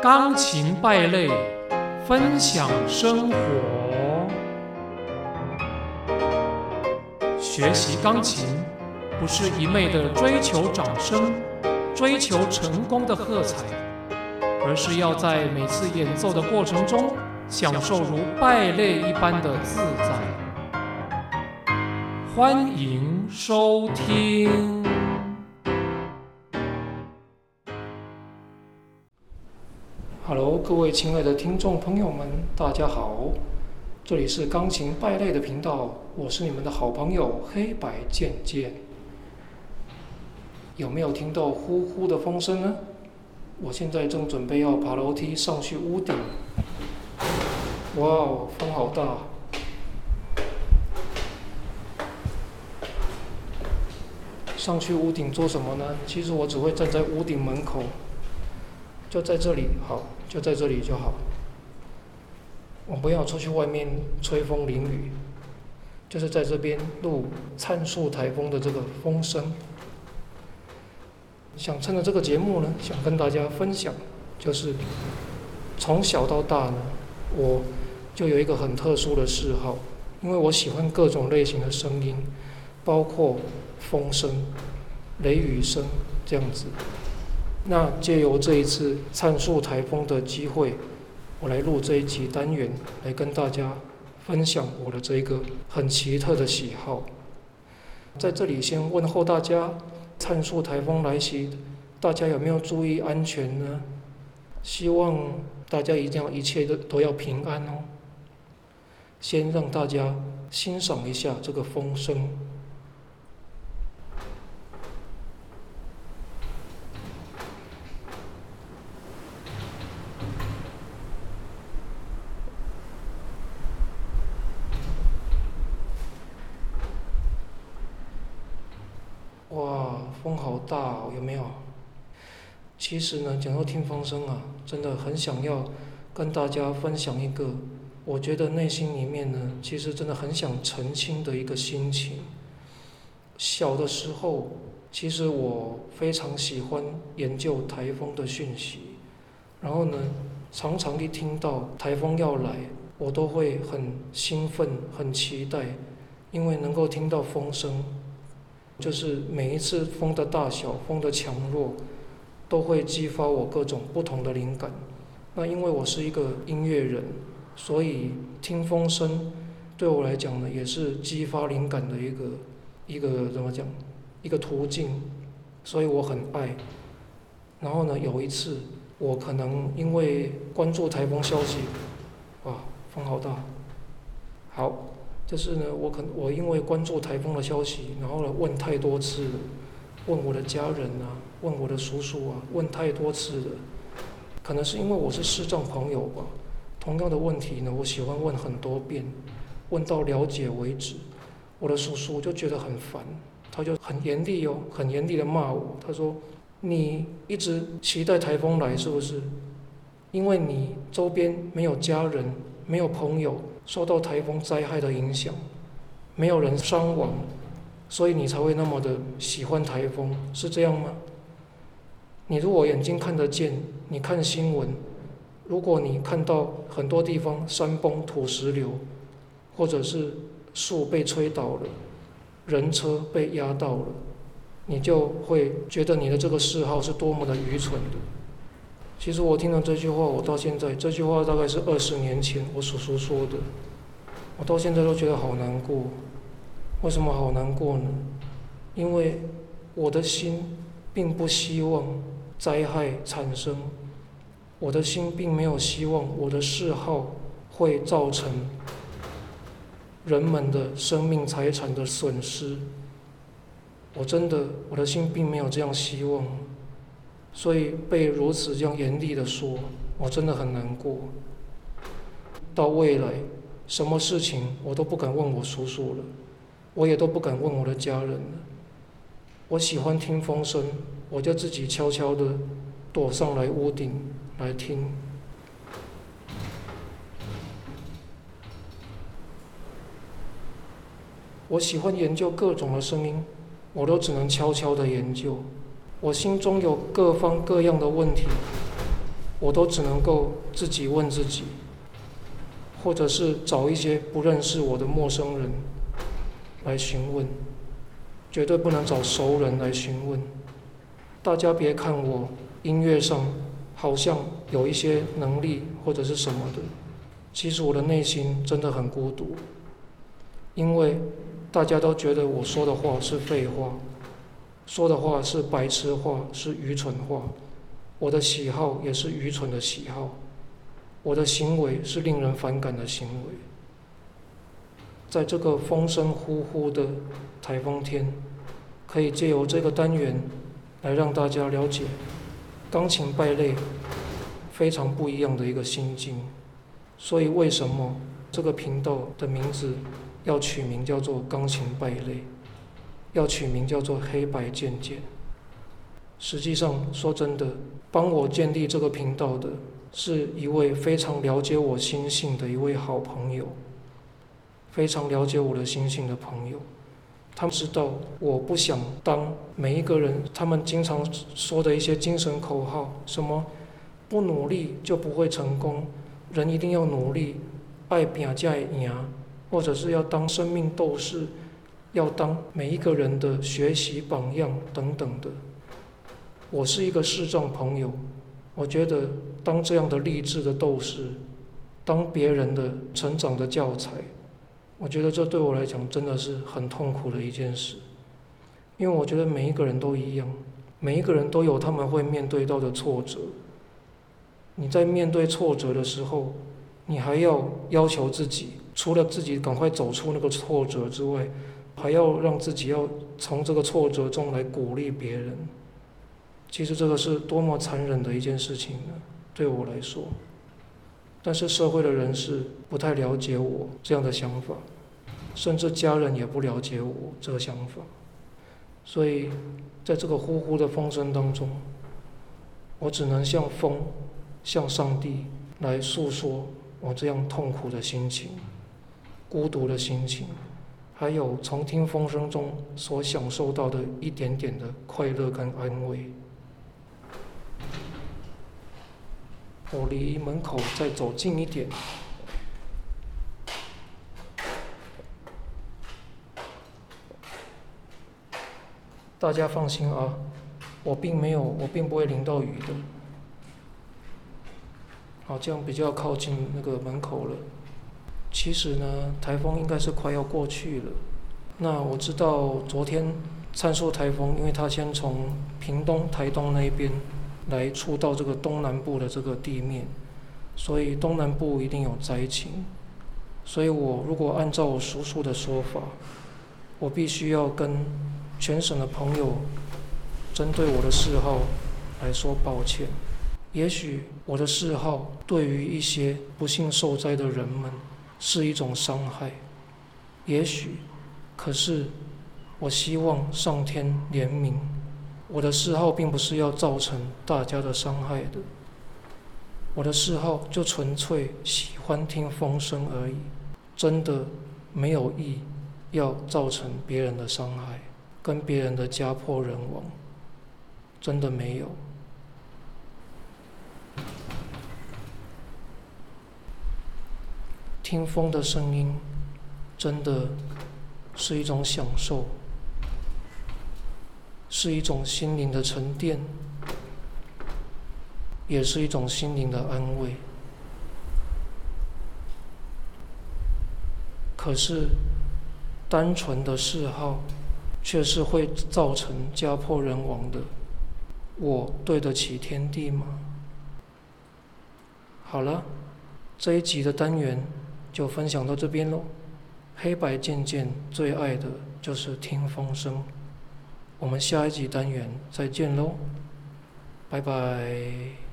钢琴败类，分享生活。学习钢琴不是一昧的追求掌声、追求成功的喝彩，而是要在每次演奏的过程中，享受如败类一般的自在。欢迎收听。各位亲爱的听众朋友们，大家好，这里是钢琴败类的频道，我是你们的好朋友黑白渐渐。有没有听到呼呼的风声呢？我现在正准备要爬楼梯上去屋顶。哇哦，风好大！上去屋顶做什么呢？其实我只会站在屋顶门口，就在这里，好。就在这里就好，我不要出去外面吹风淋雨，就是在这边录参数台风的这个风声。想趁着这个节目呢，想跟大家分享，就是从小到大呢，我就有一个很特殊的嗜好，因为我喜欢各种类型的声音，包括风声、雷雨声这样子。那借由这一次灿数台风的机会，我来录这一集单元，来跟大家分享我的这一个很奇特的喜好。在这里先问候大家，灿数台风来袭，大家有没有注意安全呢？希望大家一定要一切都都要平安哦。先让大家欣赏一下这个风声。风好大哦，有没有？其实呢，讲到听风声啊，真的很想要跟大家分享一个，我觉得内心里面呢，其实真的很想澄清的一个心情。小的时候，其实我非常喜欢研究台风的讯息，然后呢，常常一听到台风要来，我都会很兴奋、很期待，因为能够听到风声。就是每一次风的大小、风的强弱，都会激发我各种不同的灵感。那因为我是一个音乐人，所以听风声对我来讲呢，也是激发灵感的一个一个怎么讲？一个途径。所以我很爱。然后呢，有一次我可能因为关注台风消息，哇，风好大，好。就是呢，我可我因为关注台风的消息，然后呢问太多次了，问我的家人啊，问我的叔叔啊，问太多次了，可能是因为我是视障朋友吧。同样的问题呢，我喜欢问很多遍，问到了解为止。我的叔叔就觉得很烦，他就很严厉哦，很严厉的骂我。他说：“你一直期待台风来是不是？因为你周边没有家人，没有朋友。”受到台风灾害的影响，没有人伤亡，所以你才会那么的喜欢台风，是这样吗？你如果眼睛看得见，你看新闻，如果你看到很多地方山崩土石流，或者是树被吹倒了，人车被压到了，你就会觉得你的这个嗜好是多么的愚蠢的。其实我听了这句话，我到现在这句话大概是二十年前我叔叔说的，我到现在都觉得好难过。为什么好难过呢？因为我的心并不希望灾害产生，我的心并没有希望我的嗜好会造成人们的生命财产的损失。我真的，我的心并没有这样希望。所以被如此这样严厉的说，我真的很难过。到未来，什么事情我都不敢问我叔叔了，我也都不敢问我的家人了。我喜欢听风声，我就自己悄悄的躲上来屋顶来听。我喜欢研究各种的声音，我都只能悄悄的研究。我心中有各方各样的问题，我都只能够自己问自己，或者是找一些不认识我的陌生人来询问，绝对不能找熟人来询问。大家别看我音乐上好像有一些能力或者是什么的，其实我的内心真的很孤独，因为大家都觉得我说的话是废话，说的话是白痴话，是愚蠢话。我的喜好也是愚蠢的喜好，我的行为是令人反感的行为。在这个风声呼呼的台风天，可以借由这个单元来让大家了解钢琴败类非常不一样的一个心境。所以，为什么这个频道的名字要取名叫做“钢琴败类”，要取名叫做“黑白渐渐”？实际上，说真的，帮我建立这个频道的是一位非常了解我心性的一位好朋友，非常了解我的心性的朋友。他们知道我不想当每一个人他们经常说的一些精神口号，什么不努力就不会成功，人一定要努力，爱拼才赢，或者是要当生命斗士，要当每一个人的学习榜样等等的。我是一个视障朋友，我觉得当这样的励志的斗士，当别人的成长的教材，我觉得这对我来讲真的是很痛苦的一件事，因为我觉得每一个人都一样，每一个人都有他们会面对到的挫折。你在面对挫折的时候，你还要要求自己，除了自己赶快走出那个挫折之外，还要让自己要从这个挫折中来鼓励别人。其实这个是多么残忍的一件事情呢？对我来说，但是社会的人士不太了解我这样的想法，甚至家人也不了解我这个想法，所以在这个呼呼的风声当中，我只能像风，向上帝来诉说我这样痛苦的心情、孤独的心情，还有从听风声中所享受到的一点点的快乐跟安慰。我离门口再走近一点。大家放心啊，我并没有，我并不会淋到雨的。好，这样比较靠近那个门口了。其实呢，台风应该是快要过去了。那我知道昨天参数台风，因为它先从屏东、台东那边。来触到这个东南部的这个地面，所以东南部一定有灾情。所以我如果按照我叔叔的说法，我必须要跟全省的朋友针对我的嗜好来说抱歉。也许我的嗜好对于一些不幸受灾的人们是一种伤害，也许，可是我希望上天怜悯。我的嗜好并不是要造成大家的伤害的，我的嗜好就纯粹喜欢听风声而已，真的没有意要造成别人的伤害，跟别人的家破人亡，真的没有。听风的声音，真的是一种享受。是一种心灵的沉淀，也是一种心灵的安慰。可是，单纯的嗜好，却是会造成家破人亡的。我对得起天地吗？好了，这一集的单元就分享到这边喽。黑白渐渐最爱的就是听风声。我们下一集单元再见喽，拜拜。